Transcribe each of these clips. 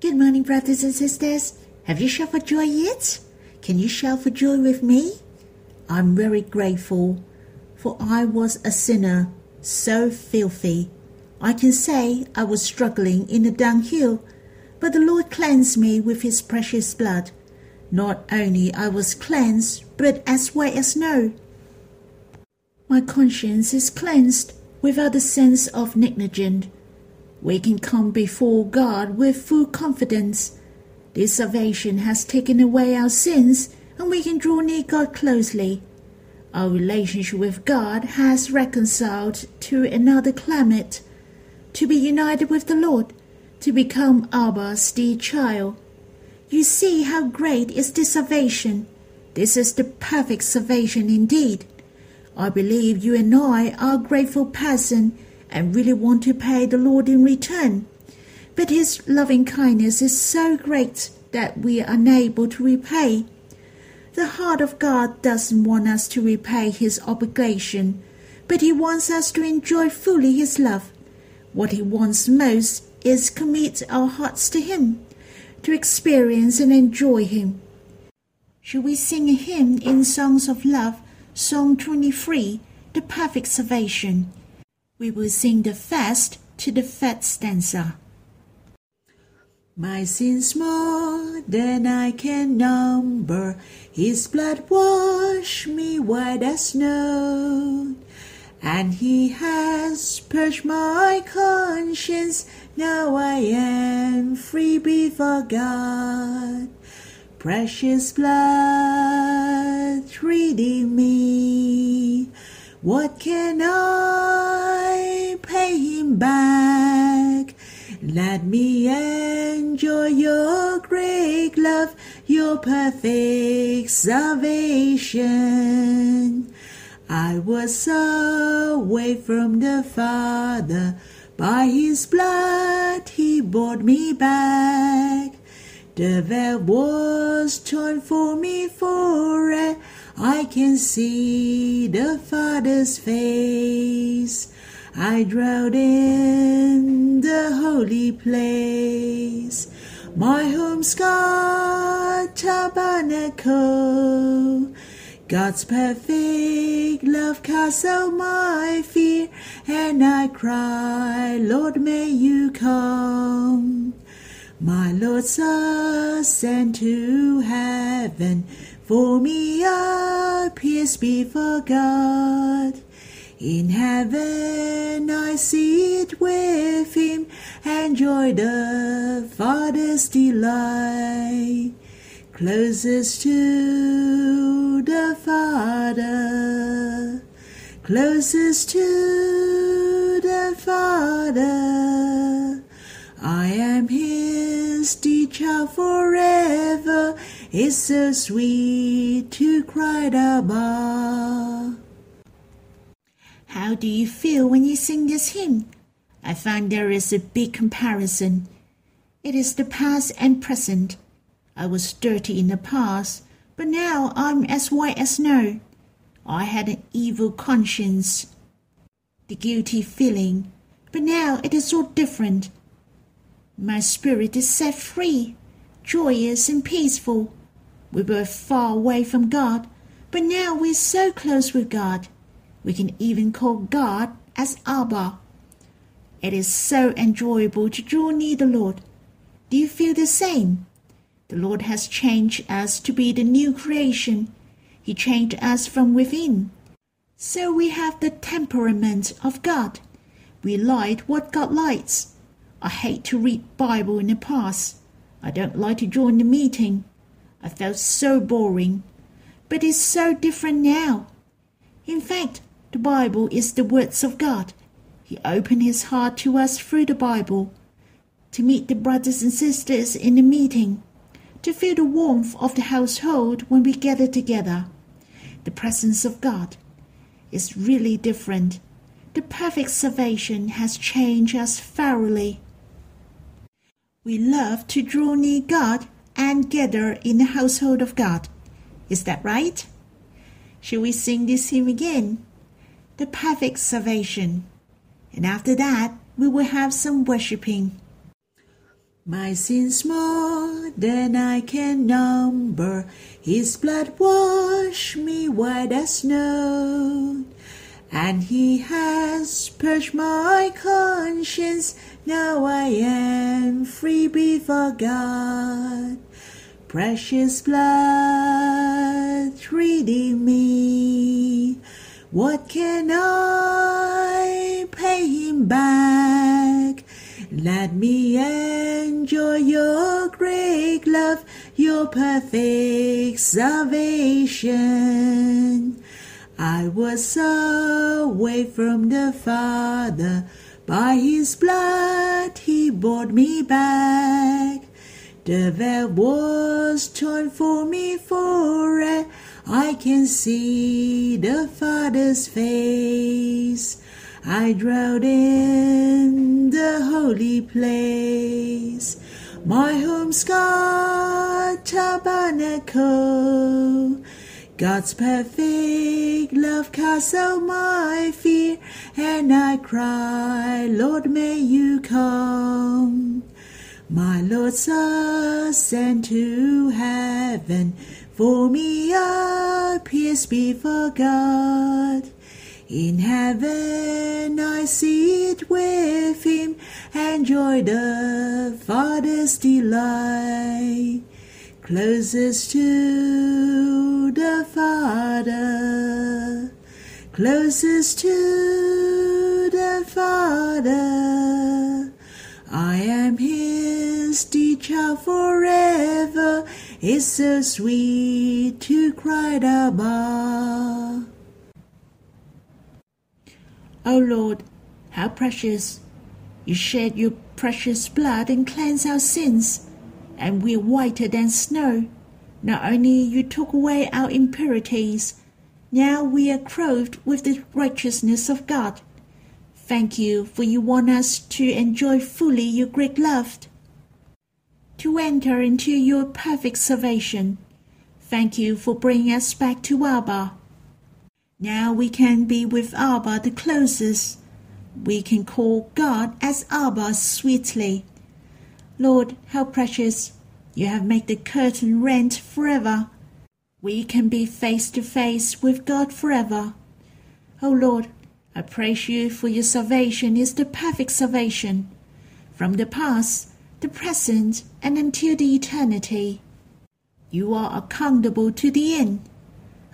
Good morning, brothers and sisters. Have you shouted for joy yet? Can you shout for joy with me? I'm very grateful, for I was a sinner, so filthy. I can say I was struggling in the dunghill, but the Lord cleansed me with his precious blood. Not only I was cleansed, but as white as snow. My conscience is cleansed without the sense of negligence. We can come before God with full confidence. This salvation has taken away our sins, and we can draw near God closely. Our relationship with God has reconciled to another climate. To be united with the Lord, to become Abba's dear child. You see how great is this salvation. This is the perfect salvation indeed. I believe you and I are grateful person and really want to pay the Lord in return. But His loving kindness is so great that we are unable to repay. The heart of God doesn't want us to repay His obligation, but He wants us to enjoy fully His love. What He wants most is commit our hearts to Him, to experience and enjoy Him. Shall we sing a hymn in Songs of Love, Song 23, The Perfect Salvation? We will sing the first to the third stanza. My sins more than I can number, His blood washed me white as snow. And He has purged my conscience, now I am free before God. Precious blood redeem me. What can I pay Him back? Let me enjoy your great love, your perfect salvation. I was so away from the Father, by his blood he brought me back. The veil was torn for me for I can see the Father's face. I dwelt in the holy place. My home's God tabernacle. God's perfect love casts out my fear, and I cry, Lord, may you come. My Lord's ascent to heaven, for me appears before God. In heaven I sit with him, and enjoy the Father's delight. Closest to the Father, closest to the Father. I am his teacher forever. It's so sweet to cry Abba. How do you feel when you sing this hymn? I find there is a big comparison. It is the past and present. I was dirty in the past, but now I'm as white as snow. I had an evil conscience, the guilty feeling, but now it is all different. My spirit is set free, joyous and peaceful. We were far away from God, but now we're so close with God. We can even call God as Abba. It is so enjoyable to draw near the Lord. Do you feel the same? The Lord has changed us to be the new creation. He changed us from within. So we have the temperament of God. We like what God likes. I hate to read Bible in the past. I don't like to join the meeting. I felt so boring. But it's so different now. In fact, the Bible is the words of God. He opened his heart to us through the Bible. To meet the brothers and sisters in the meeting to feel the warmth of the household when we gather together. The presence of God is really different. The perfect salvation has changed us thoroughly. We love to draw near God and gather in the household of God. Is that right? Shall we sing this hymn again? The perfect salvation. And after that, we will have some worshipping. My sins more than I can number. His blood washed me white as snow. And he has purged my conscience. Now I am free before God. Precious blood redeem me. What can I pay him back? Let me enjoy your great love, your perfect salvation. I was so away from the Father, by his blood he brought me back. The veil was torn for me for I can see the Father's face. I dwell in the holy place. My home's God tabernacle. God's perfect love casts out my fear, and I cry, Lord, may you come. My Lord's ascent to heaven for me appears before God. In heaven I sit with him, and enjoy the Father's delight. Closest to the Father, closest to the Father. Forever. is so sweet to cry Abba. O oh, Lord, how precious! You shed your precious blood and cleanse our sins, and we're whiter than snow. Not only you took away our impurities, now we are clothed with the righteousness of God. Thank you, for you want us to enjoy fully your great love, to enter into your perfect salvation. Thank you for bringing us back to Abba. Now we can be with Abba the closest. We can call God as Abba sweetly. Lord, how precious! You have made the curtain rent forever. We can be face to face with God forever. O Lord, I praise you for your salvation is the perfect salvation, from the past, the present, and until the eternity. You are accountable to the end.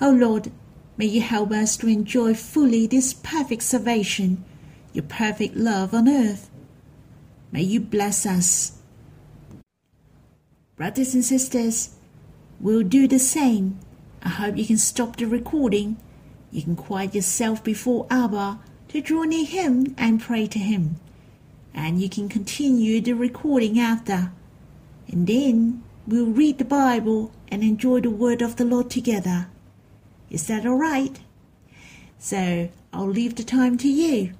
O Lord, may you help us to enjoy fully this perfect salvation, your perfect love on earth. May you bless us. Brothers and sisters, we'll do the same. I hope you can stop the recording you can quiet yourself before Abba to draw near Him and pray to Him. And you can continue the recording after. And then we'll read the Bible and enjoy the Word of the Lord together. Is that all right? So I'll leave the time to you.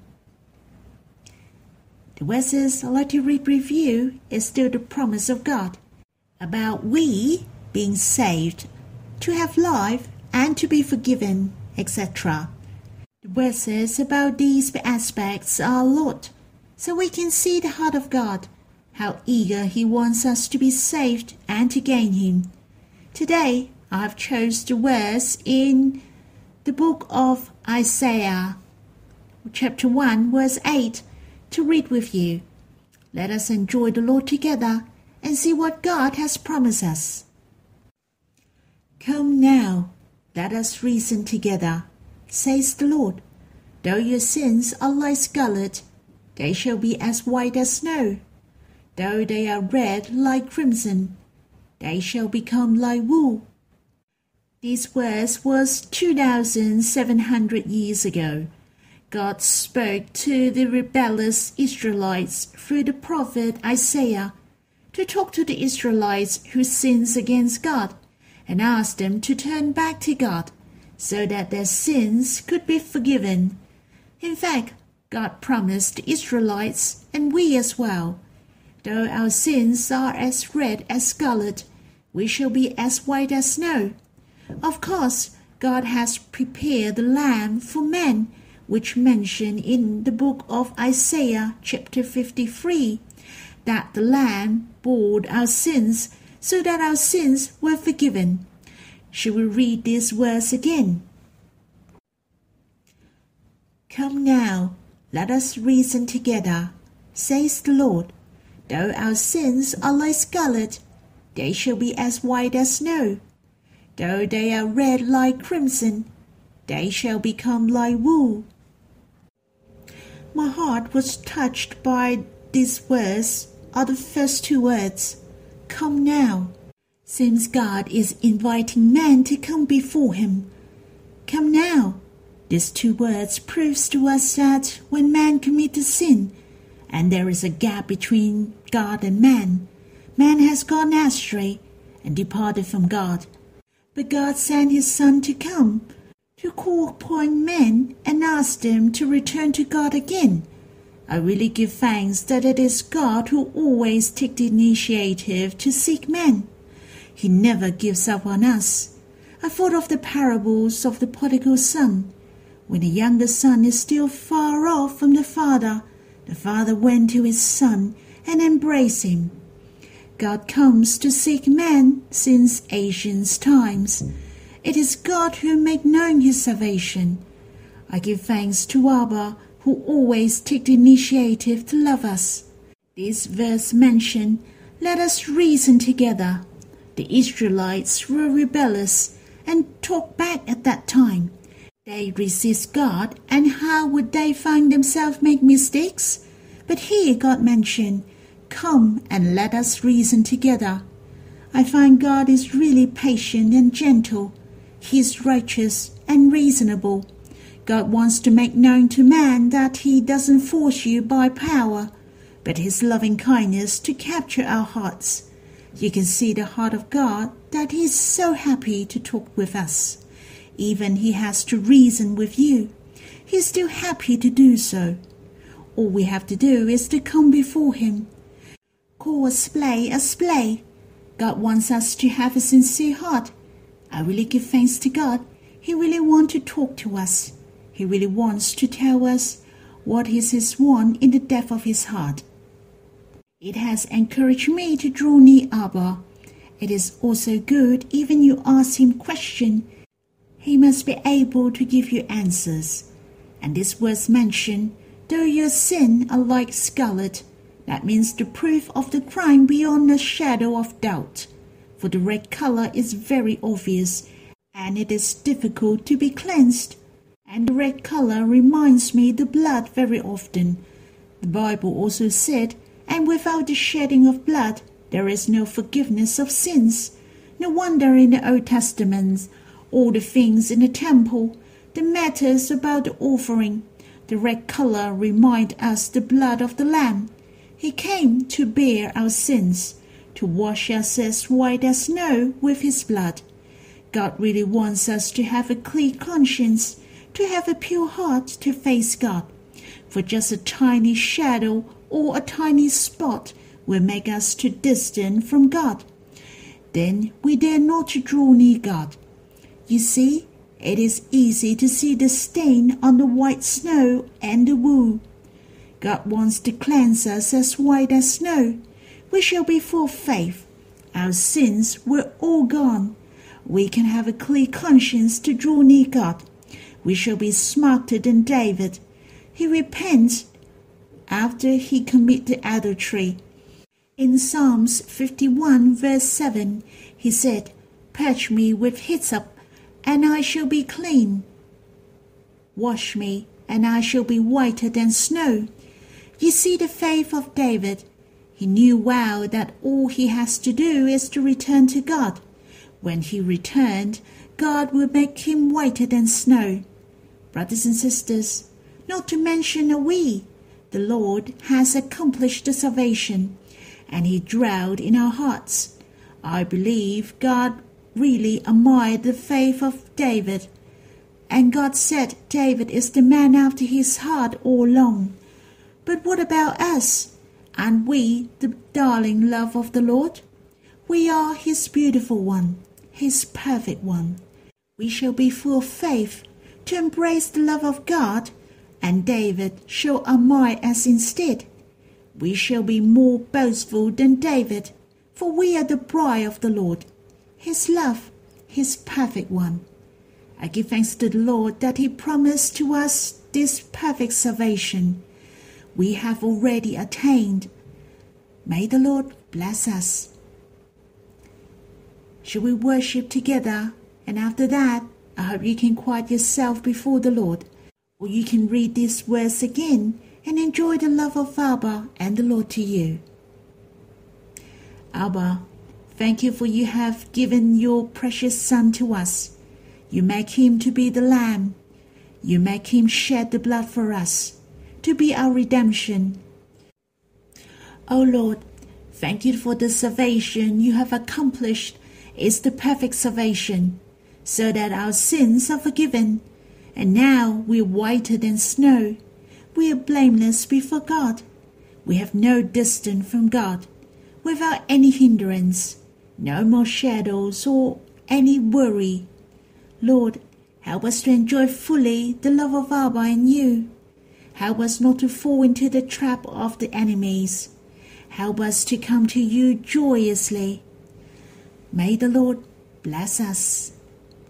The verses I'd like to read with you is still the promise of God about we being saved, to have life, and to be forgiven etc. The verses about these aspects are a lot, so we can see the heart of God, how eager He wants us to be saved and to gain Him. Today, I have chose the verse in the book of Isaiah, chapter 1, verse 8, to read with you. Let us enjoy the Lord together and see what God has promised us. Come now, let us reason together, says the Lord. Though your sins are like scarlet, they shall be as white as snow. Though they are red like crimson, they shall become like wool. These words was 2,700 years ago. God spoke to the rebellious Israelites through the prophet Isaiah to talk to the Israelites who sins against God and asked them to turn back to God so that their sins could be forgiven. In fact, God promised the Israelites and we as well, though our sins are as red as scarlet, we shall be as white as snow. Of course, God has prepared the lamb for men, which mentioned in the book of Isaiah chapter 53. that the Lamb bore our sins so that our sins were forgiven. Should we read these words again? Come now, let us reason together, says the Lord. Though our sins are like scarlet, they shall be as white as snow. Though they are red like crimson, they shall become like wool. My heart was touched by these words, are the first two words, Come now. Seems God is inviting man to come before him. Come now. These two words proves to us that when man commits a sin, and there is a gap between God and man, man has gone astray and departed from God. But God sent his Son to come, to call upon men and ask them to return to God again. I really give thanks that it is God who always takes the initiative to seek men. He never gives up on us. I thought of the parables of the prodigal son. When the younger son is still far off from the father, the father went to his son and embraced him. God comes to seek men since ancient times. It is God who made known his salvation. I give thanks to Abba, who always take the initiative to love us. This verse mention, let us reason together. The Israelites were rebellious and talked back at that time. They resist God, and how would they find themselves make mistakes? But here God mentioned, Come and let us reason together. I find God is really patient and gentle. He is righteous and reasonable. God wants to make known to man that He doesn't force you by power, but His loving kindness to capture our hearts. You can see the heart of God that He is so happy to talk with us. Even He has to reason with you. He is still happy to do so. All we have to do is to come before Him call a splay a splay. God wants us to have a sincere heart. I really give thanks to God. He really wants to talk to us. He really wants to tell us what is His want in the depth of His heart. It has encouraged me to draw near Abba. It is also good even you ask Him question. He must be able to give you answers. And this was mentioned, though your sin are like scarlet, that means the proof of the crime beyond a shadow of doubt, for the red color is very obvious and it is difficult to be cleansed. And the red color reminds me the blood very often. The Bible also said, and without the shedding of blood, there is no forgiveness of sins. No wonder in the Old Testament, all the things in the temple, the matters about the offering, the red color remind us the blood of the Lamb. He came to bear our sins, to wash us as white as snow with his blood. God really wants us to have a clear conscience, to have a pure heart to face God. For just a tiny shadow or a tiny spot will make us too distant from God. Then we dare not to draw near God. You see, it is easy to see the stain on the white snow and the wool. God wants to cleanse us as white as snow. We shall be full of faith. Our sins were all gone. We can have a clear conscience to draw near God. We shall be smarter than David. He repents after he committed adultery. In Psalms 51, verse 7, he said, Purge me with hyssop, and I shall be clean. Wash me, and I shall be whiter than snow. You see the faith of David. He knew well that all he has to do is to return to God. When he returned, God will make him whiter than snow. Brothers and sisters, not to mention a we, the Lord has accomplished the salvation, and he dwelled in our hearts. I believe God really admired the faith of David, and God said David is the man after his heart all along. But what about us? And we, the darling love of the Lord? We are His beautiful one, His perfect one. We shall be full of faith to embrace the love of God, and David shall admire us instead. we shall be more boastful than David, for we are the bride of the Lord, his love, his perfect one. I give thanks to the Lord that he promised to us this perfect salvation. We have already attained. May the Lord bless us. Shall we worship together? And after that, I hope you can quiet yourself before the Lord, or you can read these words again and enjoy the love of Abba and the Lord to you. Abba, thank you for you have given your precious Son to us. You make him to be the Lamb. You make him shed the blood for us, to be our redemption. O Lord, thank you for the salvation you have accomplished. It's the perfect salvation, so that our sins are forgiven, and now we're whiter than snow we are blameless before God. We have no distance from God, without any hindrance, no more shadows or any worry. Lord, help us to enjoy fully the love of Abba and you. Help us not to fall into the trap of the enemies. Help us to come to you joyously. May the Lord bless us.